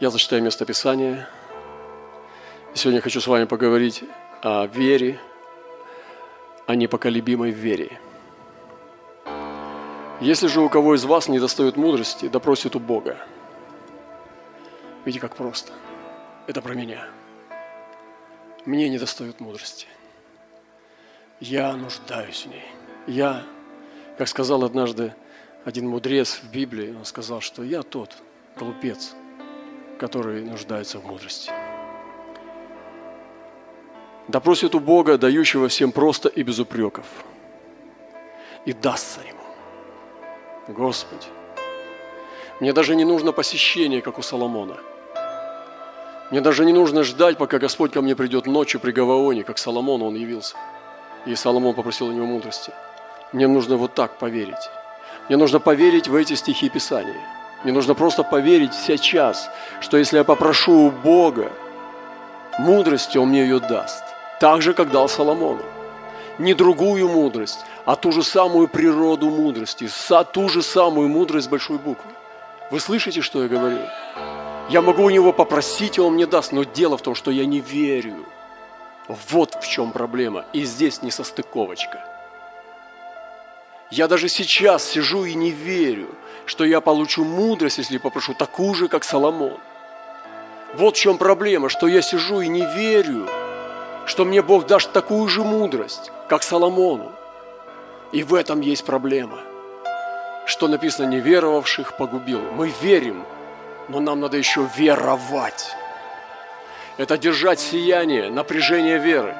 Я зачитаю место Писания. Сегодня я хочу с вами поговорить о вере, о непоколебимой вере. Если же у кого из вас не достает мудрости, да у Бога. Видите, как просто. Это про меня. Мне не достает мудрости. Я нуждаюсь в ней. Я, как сказал однажды один мудрец в Библии, он сказал, что я тот глупец, который нуждается в мудрости. Да просит у Бога, дающего всем просто и без упреков, и дастся ему. Господи, мне даже не нужно посещение, как у Соломона. Мне даже не нужно ждать, пока Господь ко мне придет ночью при Гаваоне, как Соломону он явился. И Соломон попросил у него мудрости. Мне нужно вот так поверить. Мне нужно поверить в эти стихи Писания. Мне нужно просто поверить сейчас, что если я попрошу у Бога мудрости, Он мне ее даст. Так же, как дал Соломону. Не другую мудрость, а ту же самую природу мудрости, ту же самую мудрость большой буквы. Вы слышите, что я говорю? Я могу у него попросить, и он мне даст, но дело в том, что я не верю. Вот в чем проблема. И здесь не состыковочка. Я даже сейчас сижу и не верю, что я получу мудрость, если попрошу такую же, как Соломон. Вот в чем проблема, что я сижу и не верю, что мне Бог даст такую же мудрость, как Соломону. И в этом есть проблема. Что написано, неверовавших погубил. Мы верим, но нам надо еще веровать. Это держать сияние, напряжение веры.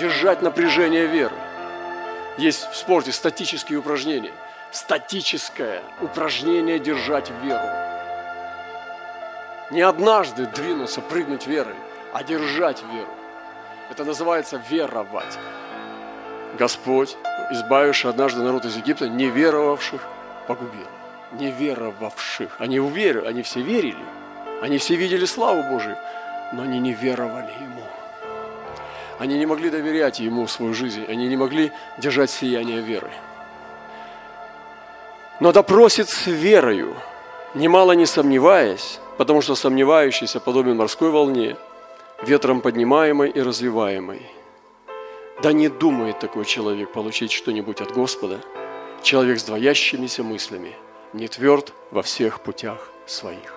Держать напряжение веры. Есть в спорте статические упражнения. Статическое упражнение держать веру. Не однажды двинуться, прыгнуть верой, а держать веру. Это называется веровать. Господь, избавивший однажды народ из Египта, неверовавших, погубил. Неверовавших. Они уверили, они все верили. Они все видели славу Божию, но они не веровали Ему. Они не могли доверять Ему свою жизнь. Они не могли держать сияние веры. Но допросит с верою, немало не сомневаясь, потому что сомневающийся подобен морской волне – ветром поднимаемой и развиваемой. Да не думает такой человек получить что-нибудь от Господа, человек с двоящимися мыслями, не тверд во всех путях своих.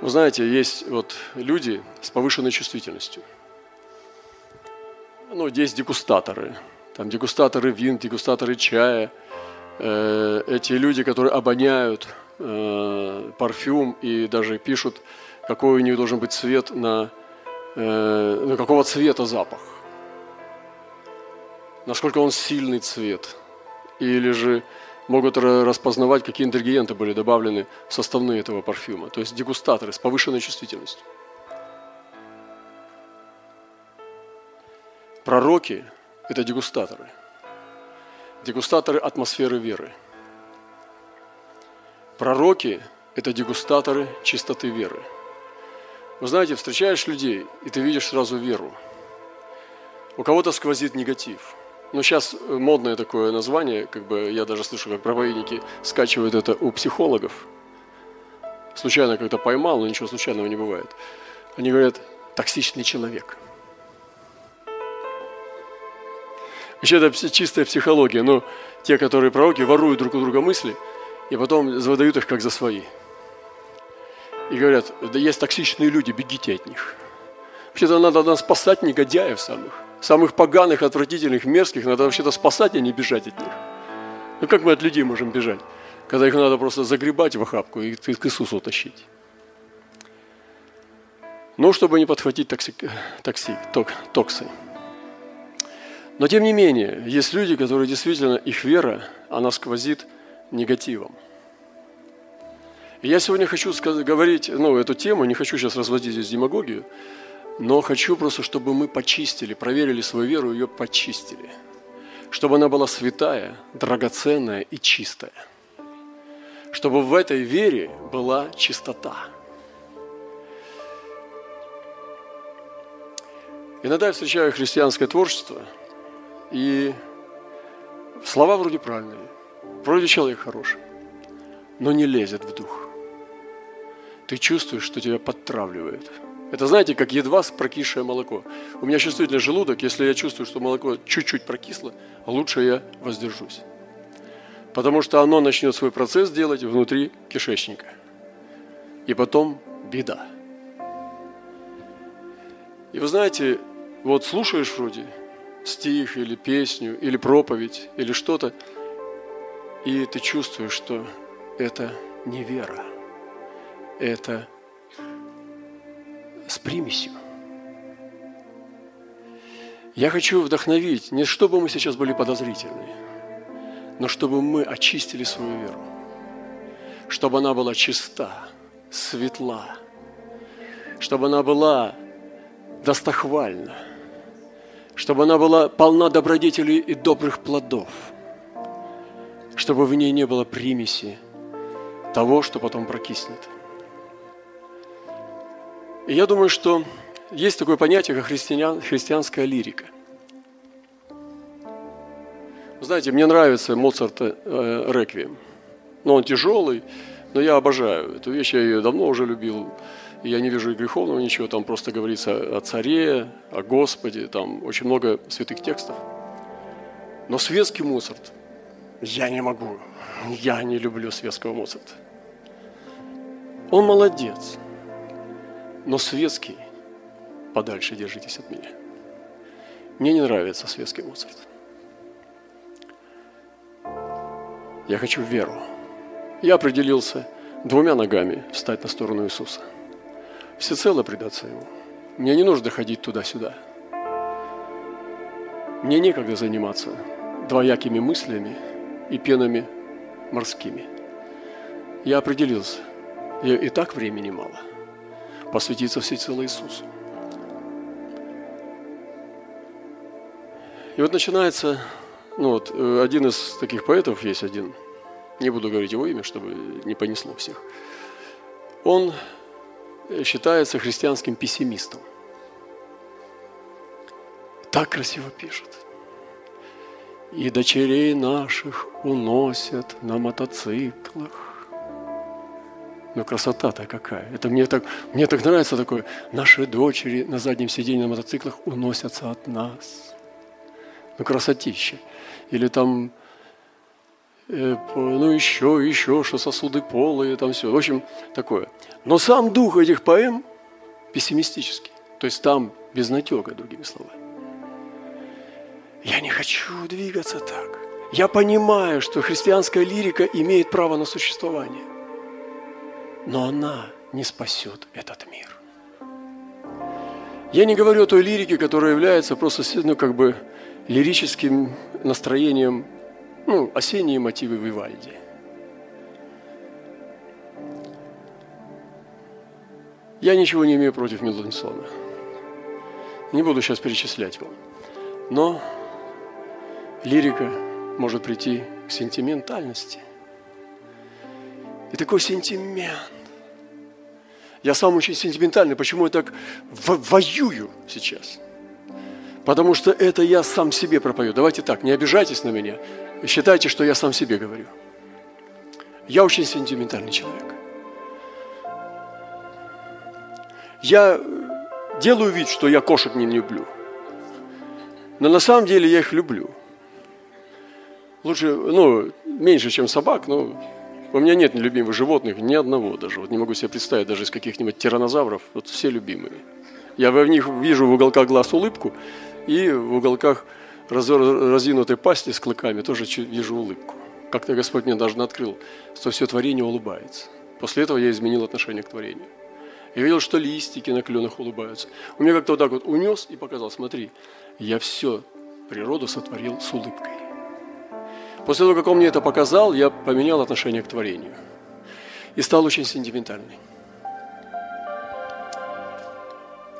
Вы знаете, есть вот люди с повышенной чувствительностью. Ну, есть дегустаторы. Там дегустаторы вин, дегустаторы чая. Э, эти люди, которые обоняют э, парфюм и даже пишут, какой у них должен быть цвет на, э, на какого цвета запах. Насколько он сильный цвет. Или же могут распознавать, какие ингредиенты были добавлены в составные этого парфюма. То есть дегустаторы с повышенной чувствительностью. Пророки – это дегустаторы. Дегустаторы атмосферы веры – Пророки – это дегустаторы чистоты веры. Вы знаете, встречаешь людей, и ты видишь сразу веру. У кого-то сквозит негатив. Но сейчас модное такое название, как бы я даже слышу, как проповедники скачивают это у психологов. Случайно как-то поймал, но ничего случайного не бывает. Они говорят, токсичный человек. Вообще это чистая психология, но те, которые пророки, воруют друг у друга мысли – и потом выдают их как за свои. И говорят, да есть токсичные люди, бегите от них. Вообще-то надо, надо спасать негодяев самых. Самых поганых, отвратительных, мерзких. Надо вообще-то спасать, а не бежать от них. Ну как мы от людей можем бежать? Когда их надо просто загребать в охапку и к Иисусу тащить. Ну, чтобы не подхватить токсик, токсик, ток, токсы. Но тем не менее, есть люди, которые действительно, их вера, она сквозит – негативом. И я сегодня хочу сказать, говорить ну, эту тему, не хочу сейчас разводить здесь демагогию, но хочу просто, чтобы мы почистили, проверили свою веру, ее почистили. Чтобы она была святая, драгоценная и чистая. Чтобы в этой вере была чистота. Иногда я встречаю христианское творчество, и слова вроде правильные – Вроде человек хороший. но не лезет в дух. Ты чувствуешь, что тебя подтравливает. Это знаете, как едва прокисшее молоко. У меня чувствительный желудок, если я чувствую, что молоко чуть-чуть прокисло, лучше я воздержусь. Потому что оно начнет свой процесс делать внутри кишечника. И потом беда. И вы знаете, вот слушаешь вроде стих или песню, или проповедь, или что-то, и ты чувствуешь, что это не вера, это с примесью. Я хочу вдохновить, не чтобы мы сейчас были подозрительны, но чтобы мы очистили свою веру, чтобы она была чиста, светла, чтобы она была достохвальна, чтобы она была полна добродетелей и добрых плодов, чтобы в ней не было примеси того, что потом прокиснет. И я думаю, что есть такое понятие, как христиан, христианская лирика. Знаете, мне нравится Моцарта э, «Реквием». Но он тяжелый, но я обожаю эту вещь, я ее давно уже любил. Я не вижу и греховного ничего, там просто говорится о царе, о Господе, там очень много святых текстов. Но светский Моцарт я не могу, я не люблю светского Моцарта. Он молодец, но светский подальше держитесь от меня. Мне не нравится светский Моцарт. Я хочу веру. Я определился двумя ногами встать на сторону Иисуса. Всецело предаться Ему. Мне не нужно ходить туда-сюда. Мне некогда заниматься двоякими мыслями и пенами морскими. Я определился. И так времени мало. Посвятиться всецело Иисусу. И вот начинается, ну вот, э, один из таких поэтов есть один, не буду говорить его имя, чтобы не понесло всех. Он считается христианским пессимистом. Так красиво пишет. И дочерей наших уносят на мотоциклах. Ну, красота-то какая. Это мне так, мне так нравится такое. Наши дочери на заднем сиденье на мотоциклах уносятся от нас ну, красотища. Или там, ну, еще, еще, что сосуды полые, там все. В общем, такое. Но сам дух этих поэм пессимистический. То есть там без натека, другими словами. Я не хочу двигаться так. Я понимаю, что христианская лирика имеет право на существование. Но она не спасет этот мир. Я не говорю о той лирике, которая является просто, ну, как бы, лирическим настроением, ну, осенние мотивы Вивальди. Я ничего не имею против Мендельсона. Не буду сейчас перечислять вам. Но лирика может прийти к сентиментальности. И такой сентимент. Я сам очень сентиментальный. Почему я так воюю сейчас? Потому что это я сам себе пропою. Давайте так, не обижайтесь на меня. Считайте, что я сам себе говорю. Я очень сентиментальный человек. Я делаю вид, что я кошек не люблю. Но на самом деле я их люблю. Лучше, ну, меньше, чем собак, но у меня нет любимых животных, ни одного даже. Вот не могу себе представить даже из каких-нибудь тиранозавров. Вот все любимые. Я в них вижу в уголках глаз улыбку, и в уголках разинутой пасти с клыками тоже вижу улыбку. Как-то Господь мне даже открыл, что все творение улыбается. После этого я изменил отношение к творению. Я видел, что листики на кленах улыбаются. У меня как-то вот так вот унес и показал, смотри, я все природу сотворил с улыбкой. После того, как он мне это показал, я поменял отношение к творению. И стал очень сентиментальный.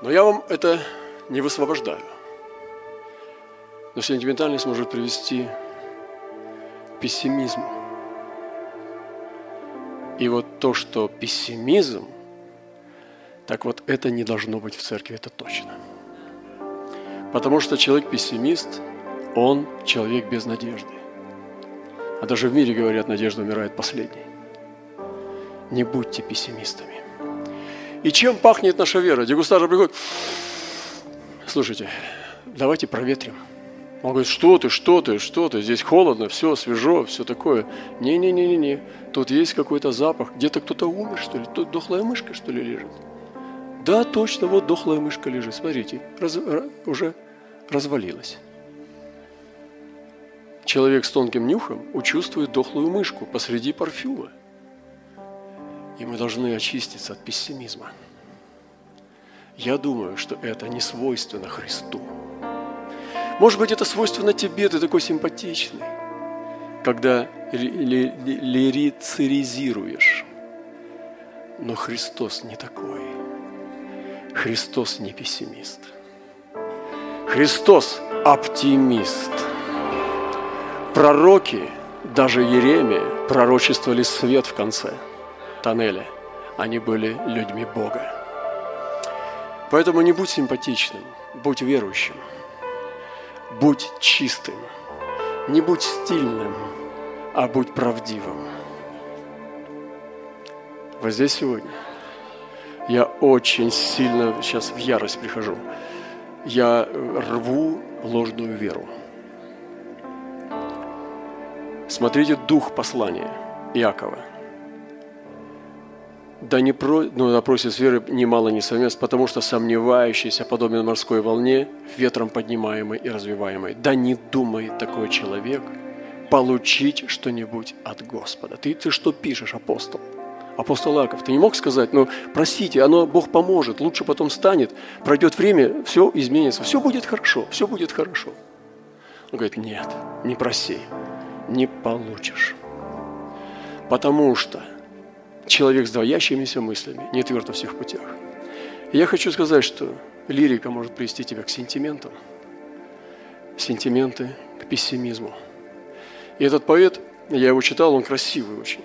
Но я вам это не высвобождаю. Но сентиментальность может привести к пессимизму. И вот то, что пессимизм, так вот это не должно быть в церкви, это точно. Потому что человек-пессимист, он человек без надежды. А даже в мире говорят, надежда умирает последней. Не будьте пессимистами. И чем пахнет наша вера? Дегустатор приходит, слушайте, давайте проветрим. Он говорит, что ты, что ты, что ты, здесь холодно, все свежо, все такое. Не-не-не-не-не, тут есть какой-то запах, где-то кто-то умер, что ли, тут дохлая мышка, что ли, лежит. Да, точно, вот дохлая мышка лежит, смотрите, раз, уже развалилась. Человек с тонким нюхом учувствует дохлую мышку посреди парфюма. И мы должны очиститься от пессимизма. Я думаю, что это не свойственно Христу. Может быть, это свойственно тебе, ты такой симпатичный, когда лирицеризируешь. Но Христос не такой. Христос не пессимист. Христос оптимист. Пророки, даже Еремия, пророчествовали свет в конце тоннеля. Они были людьми Бога. Поэтому не будь симпатичным, будь верующим – будь чистым, не будь стильным, а будь правдивым. Вот здесь сегодня я очень сильно сейчас в ярость прихожу. Я рву ложную веру. Смотрите дух послания Иакова – да не про, ну, напротив веры немало не совмест, потому что сомневающийся подобен морской волне, ветром поднимаемой и развиваемой. Да не думает такой человек получить что-нибудь от Господа. Ты, ты что пишешь, апостол? Апостол Аков, ты не мог сказать, ну, простите, оно, Бог поможет, лучше потом станет, пройдет время, все изменится, все будет хорошо, все будет хорошо. Он говорит, нет, не проси, не получишь. Потому что человек с двоящимися мыслями, не тверд во всех путях. Я хочу сказать, что лирика может привести тебя к сентиментам, сентименты к пессимизму. И этот поэт, я его читал, он красивый очень.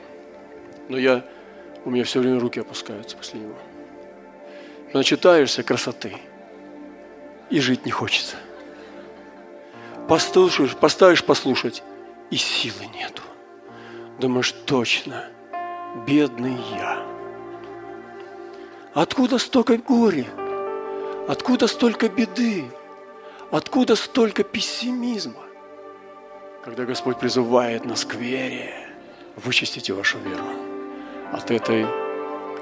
Но я, у меня все время руки опускаются после него. Начитаешься красоты, и жить не хочется. Послушаешь, поставишь послушать, и силы нету. Думаешь, точно – бедный я. Откуда столько горя? Откуда столько беды? Откуда столько пессимизма? Когда Господь призывает нас к вере, вычистите вашу веру от этой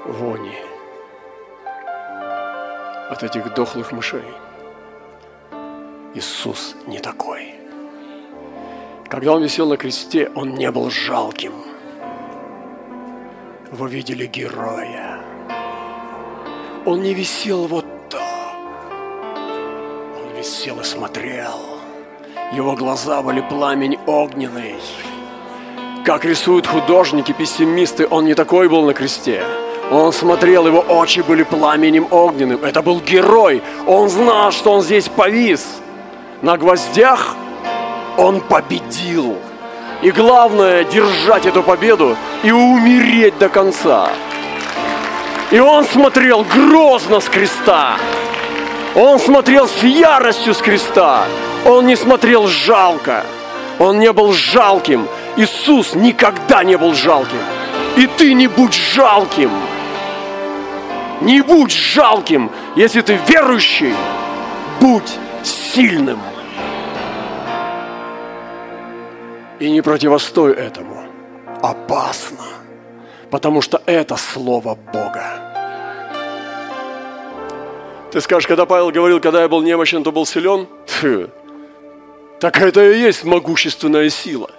вони, от этих дохлых мышей. Иисус не такой. Когда Он висел на кресте, Он не был жалким – вы видели героя. Он не висел вот так. Он висел и смотрел. Его глаза были пламень огненный. Как рисуют художники, пессимисты, он не такой был на кресте. Он смотрел, его очи были пламенем огненным. Это был герой. Он знал, что он здесь повис. На гвоздях он победил. И главное, держать эту победу и умереть до конца. И он смотрел грозно с креста. Он смотрел с яростью с креста. Он не смотрел жалко. Он не был жалким. Иисус никогда не был жалким. И ты не будь жалким. Не будь жалким, если ты верующий. Будь сильным. И не противостой этому. Опасно. Потому что это Слово Бога. Ты скажешь, когда Павел говорил, когда я был немощен, то был силен? Фу. Так это и есть могущественная сила.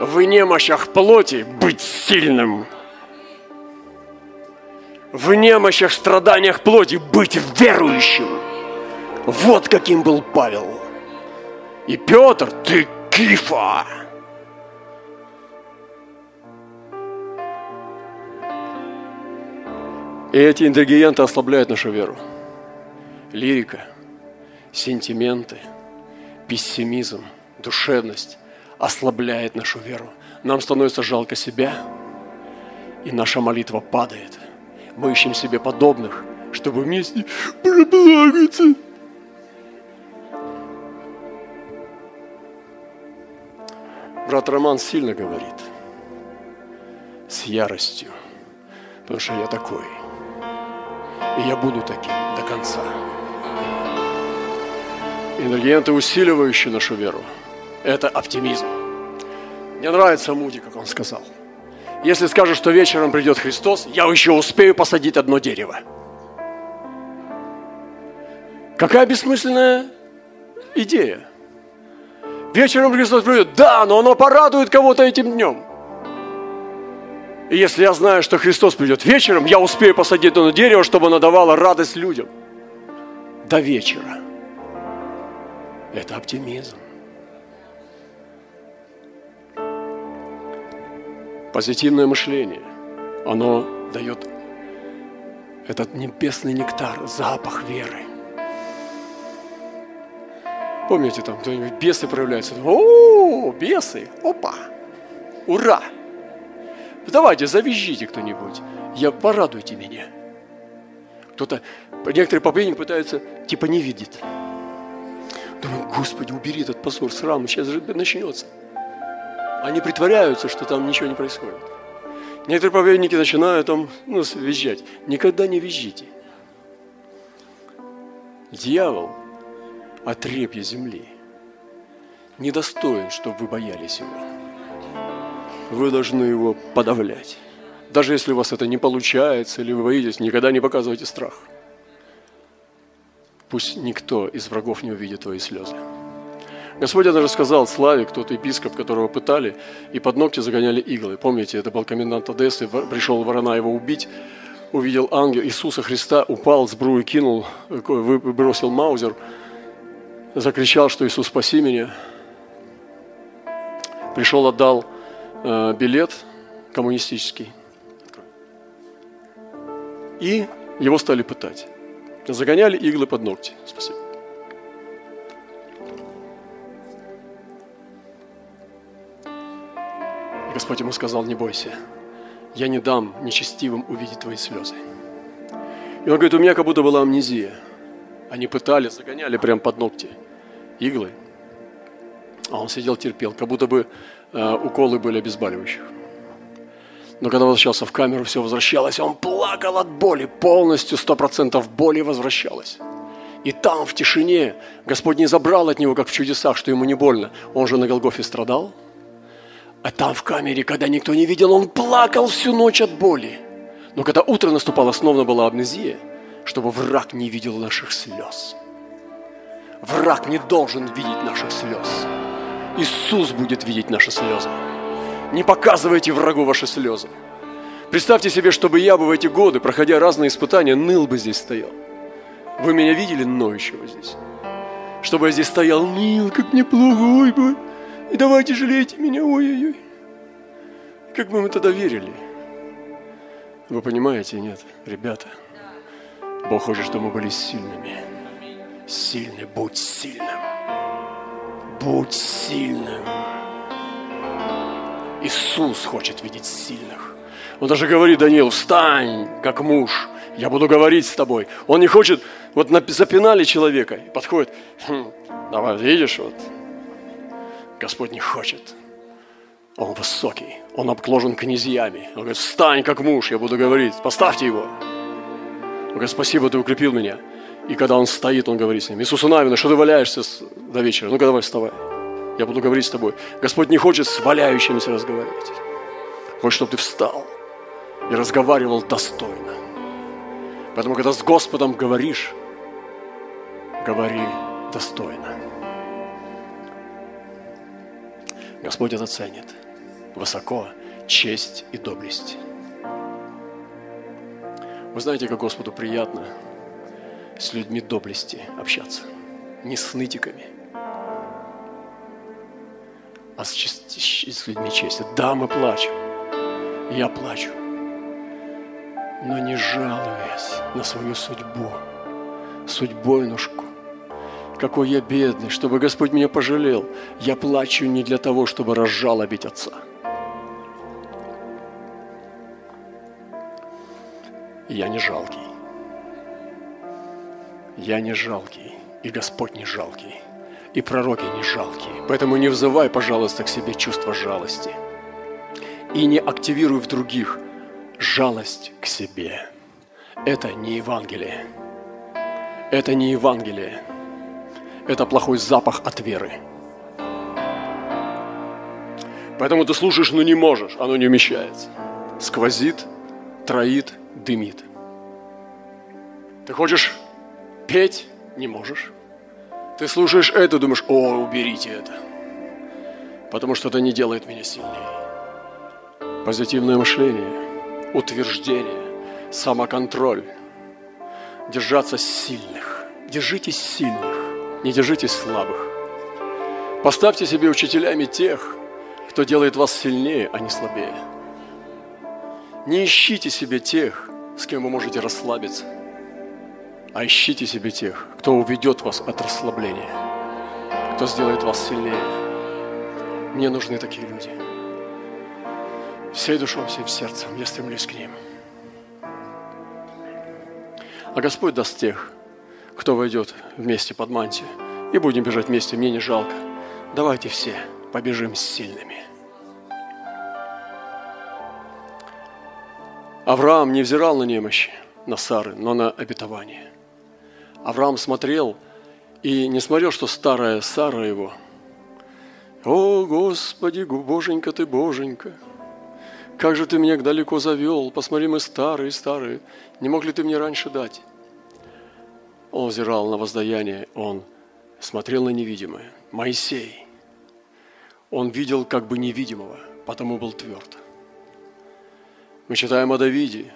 В немощах плоти быть сильным. В немощах, страданиях плоти быть верующим. Вот каким был Павел. И Петр, ты кифа. И эти ингредиенты ослабляют нашу веру. Лирика, сентименты, пессимизм, душевность ослабляет нашу веру. Нам становится жалко себя, и наша молитва падает. Мы ищем себе подобных, чтобы вместе проплакаться. Брат Роман сильно говорит, с яростью – Потому что я такой. И я буду таким до конца. Ингредиенты, усиливающие нашу веру, это оптимизм. Мне нравится Муди, как он сказал. Если скажешь, что вечером придет Христос, я еще успею посадить одно дерево. Какая бессмысленная идея. Вечером Христос придет, да, но оно порадует кого-то этим днем. И если я знаю, что Христос придет вечером, я успею посадить одно дерево, чтобы оно давало радость людям. До вечера. Это оптимизм. Позитивное мышление, оно дает этот небесный нектар, запах веры. Помните, там кто-нибудь бесы проявляются? О, бесы! Опа! Ура! Давайте, завяжите кто-нибудь. Я порадуйте меня. Кто-то, некоторые проповедники пытаются, типа не видит. Думаю, Господи, убери этот позор, срам, сейчас же начнется. Они притворяются, что там ничего не происходит. Некоторые проповедники начинают там, ну, визжать. Никогда не визжите. Дьявол – отребье земли, недостоин, чтобы вы боялись его. Вы должны его подавлять. Даже если у вас это не получается, или вы боитесь, никогда не показывайте страх. Пусть никто из врагов не увидит твои слезы. Господь даже сказал Славик, тот епископ, которого пытали, и под ногти загоняли иглы. Помните, это был комендант Одессы, пришел ворона его убить, увидел ангел Иисуса Христа, упал, сбрую кинул, бросил маузер – закричал, что Иисус, спаси меня. Пришел, отдал э, билет коммунистический. И его стали пытать. Загоняли иглы под ногти. Спасибо. И Господь ему сказал, не бойся, я не дам нечестивым увидеть твои слезы. И он говорит, у меня как будто была амнезия. Они пытали, загоняли прямо под ногти иглы. А он сидел, терпел, как будто бы э, уколы были обезболивающих. Но когда возвращался в камеру, все возвращалось, он плакал от боли, полностью, сто процентов боли возвращалось. И там, в тишине, Господь не забрал от него, как в чудесах, что ему не больно. Он же на Голгофе страдал. А там, в камере, когда никто не видел, он плакал всю ночь от боли. Но когда утро наступало, снова была амнезия, чтобы враг не видел наших слез. Враг не должен видеть наших слез. Иисус будет видеть наши слезы. Не показывайте врагу ваши слезы. Представьте себе, чтобы я бы в эти годы, проходя разные испытания, ныл бы здесь стоял. Вы меня видели ноющего здесь? Чтобы я здесь стоял, ныл, как мне плохо, ой, ой, и давайте жалейте меня, ой-ой-ой. Как бы мы тогда верили? Вы понимаете, нет, ребята? Бог хочет, чтобы мы были сильными сильный, будь сильным. Будь сильным. Иисус хочет видеть сильных. Он даже говорит Даниил, встань, как муж, я буду говорить с тобой. Он не хочет, вот запинали человека, подходит, хм, давай, видишь, вот, Господь не хочет. Он высокий, он обкложен князьями. Он говорит, встань, как муж, я буду говорить, поставьте его. Он говорит, спасибо, ты укрепил меня. И когда он стоит, он говорит с ним, Иисуса Навина, что ты валяешься до вечера? Ну-ка давай вставай. Я буду говорить с тобой. Господь не хочет с валяющимися разговаривать. Хочет, чтобы ты встал и разговаривал достойно. Поэтому, когда с Господом говоришь, говори достойно. Господь это ценит. Высоко честь и доблесть. Вы знаете, как Господу приятно – с людьми доблести общаться. Не с нытиками, а с, с людьми чести. Да, мы плачем. Я плачу. Но не жалуясь на свою судьбу, судьбойнушку. Какой я бедный, чтобы Господь меня пожалел. Я плачу не для того, чтобы разжалобить Отца. Я не жалкий. Я не жалкий, и Господь не жалкий, и пророки не жалкие. Поэтому не взывай, пожалуйста, к себе чувство жалости. И не активируй в других жалость к себе. Это не Евангелие. Это не Евангелие. Это плохой запах от веры. Поэтому ты слушаешь, но не можешь, оно не умещается. Сквозит, троит, дымит. Ты хочешь петь, не можешь. Ты слушаешь это, думаешь, о, уберите это. Потому что это не делает меня сильнее. Позитивное мышление, утверждение, самоконтроль. Держаться сильных. Держитесь сильных, не держитесь слабых. Поставьте себе учителями тех, кто делает вас сильнее, а не слабее. Не ищите себе тех, с кем вы можете расслабиться, а ищите себе тех, кто уведет вас от расслабления, кто сделает вас сильнее. Мне нужны такие люди. Всей душой, всем сердцем я стремлюсь к ним. А Господь даст тех, кто войдет вместе под мантию, и будем бежать вместе, мне не жалко. Давайте все побежим сильными. Авраам не взирал на немощи, на Сары, но на обетование. Авраам смотрел и не смотрел, что старая Сара его. О, Господи, Боженька ты, Боженька, как же ты меня далеко завел, посмотри, мы старые, старые, не мог ли ты мне раньше дать? Он взирал на воздаяние, он смотрел на невидимое. Моисей, он видел как бы невидимого, потому был тверд. Мы читаем о Давиде,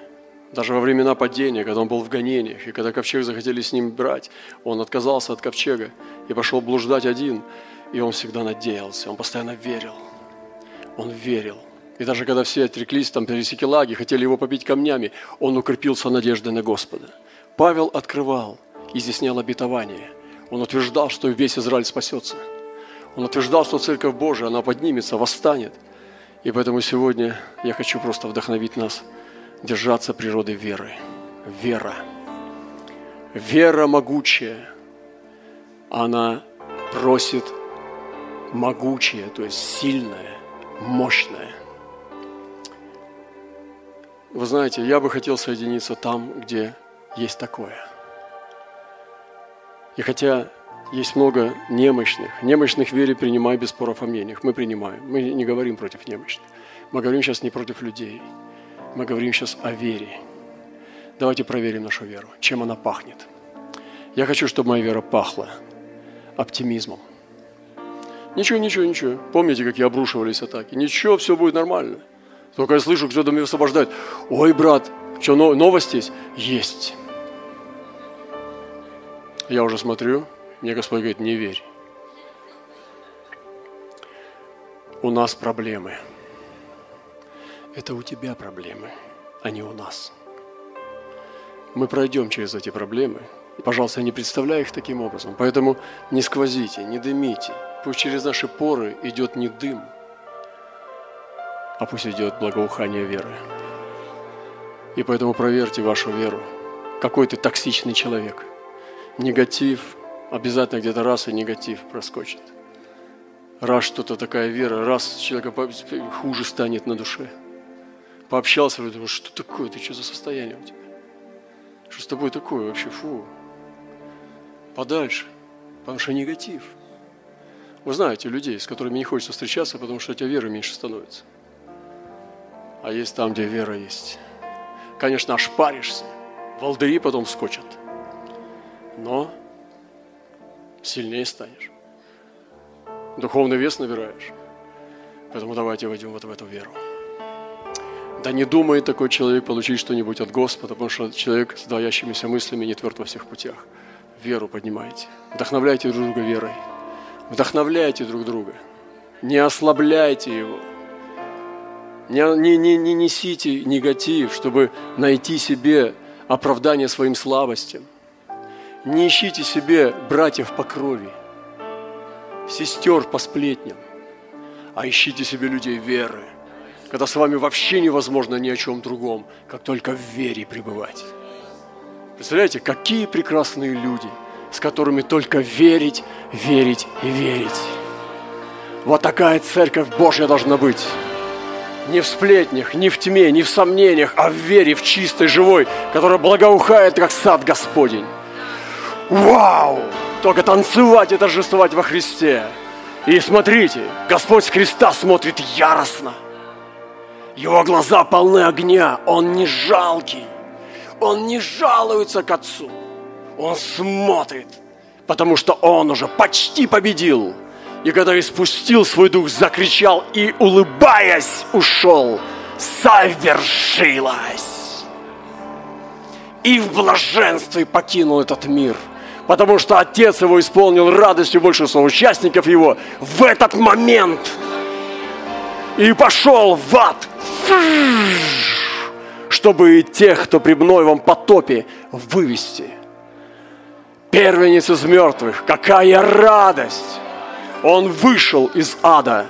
даже во времена падения, когда он был в гонениях, и когда ковчег захотели с ним брать, он отказался от ковчега и пошел блуждать один, и он всегда надеялся, он постоянно верил. Он верил. И даже когда все отреклись, там пересеки лаги, хотели его побить камнями, он укрепился надеждой на Господа. Павел открывал, изъяснял обетование. Он утверждал, что весь Израиль спасется. Он утверждал, что Церковь Божия, она поднимется, восстанет – и поэтому сегодня я хочу просто вдохновить нас держаться природы веры. Вера. Вера могучая. Она просит могучее, то есть сильное, мощное. Вы знаете, я бы хотел соединиться там, где есть такое. И хотя есть много немощных. Немощных вере принимай без споров о мнениях. Мы принимаем. Мы не говорим против немощных. Мы говорим сейчас не против людей. Мы говорим сейчас о вере. Давайте проверим нашу веру. Чем она пахнет? Я хочу, чтобы моя вера пахла оптимизмом. Ничего, ничего, ничего. Помните, как я обрушивались атаки? Ничего, все будет нормально. Только я слышу, кто-то меня освобождает. Ой, брат, что, новость есть? Есть. Я уже смотрю, мне Господь говорит, не верь. У нас проблемы. Это у тебя проблемы, а не у нас. Мы пройдем через эти проблемы. Пожалуйста, не представляй их таким образом. Поэтому не сквозите, не дымите. Пусть через наши поры идет не дым, а пусть идет благоухание веры. И поэтому проверьте вашу веру. Какой ты токсичный человек. Негатив, обязательно где-то раз и негатив проскочит. Раз что-то такая вера, раз человека хуже станет на душе. Пообщался, думаю, что такое, ты что за состояние у тебя? Что с тобой такое вообще, фу. Подальше, потому что негатив. Вы знаете людей, с которыми не хочется встречаться, потому что у тебя вера меньше становится. А есть там, где вера есть. Конечно, ошпаришься, волдыри потом скочат. Но сильнее станешь. Духовный вес набираешь. Поэтому давайте войдем вот в эту веру. Да не думает такой человек получить что-нибудь от Господа, потому что человек с двоящимися мыслями не тверд во всех путях. Веру поднимайте. Вдохновляйте друг друга верой. Вдохновляйте друг друга. Не ослабляйте его. Не, не, не, не несите негатив, чтобы найти себе оправдание своим слабостям. Не ищите себе братьев по крови, сестер по сплетням, а ищите себе людей веры, когда с вами вообще невозможно ни о чем другом, как только в вере пребывать. Представляете, какие прекрасные люди, с которыми только верить, верить и верить. Вот такая церковь Божья должна быть. Не в сплетнях, не в тьме, не в сомнениях, а в вере, в чистой, живой, которая благоухает, как сад Господень. Вау! Только танцевать и торжествовать во Христе. И смотрите, Господь с Христа смотрит яростно. Его глаза полны огня, Он не жалкий. Он не жалуется к Отцу. Он смотрит, потому что Он уже почти победил. И когда испустил свой дух, закричал и, улыбаясь, ушел. Совершилось! И в блаженстве покинул этот мир – потому что Отец его исполнил радостью больше соучастников его в этот момент. И пошел в ад, чтобы тех, кто при Ноевом потопе, вывести. Первенец из мертвых, какая радость! Он вышел из ада,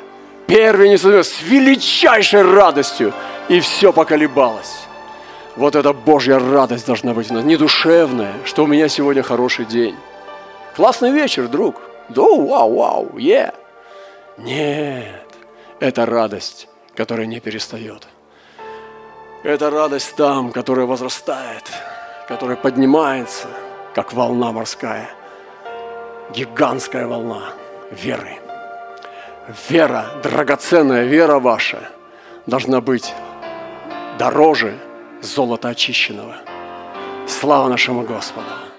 первенец из мертвых, с величайшей радостью, и все поколебалось. Вот эта Божья радость должна быть у нас, не душевная, что у меня сегодня хороший день. Классный вечер, друг. Да, вау, вау, е. Нет, это радость, которая не перестает. Это радость там, которая возрастает, которая поднимается, как волна морская. Гигантская волна веры. Вера, драгоценная вера ваша должна быть дороже, золота очищенного. Слава нашему Господу!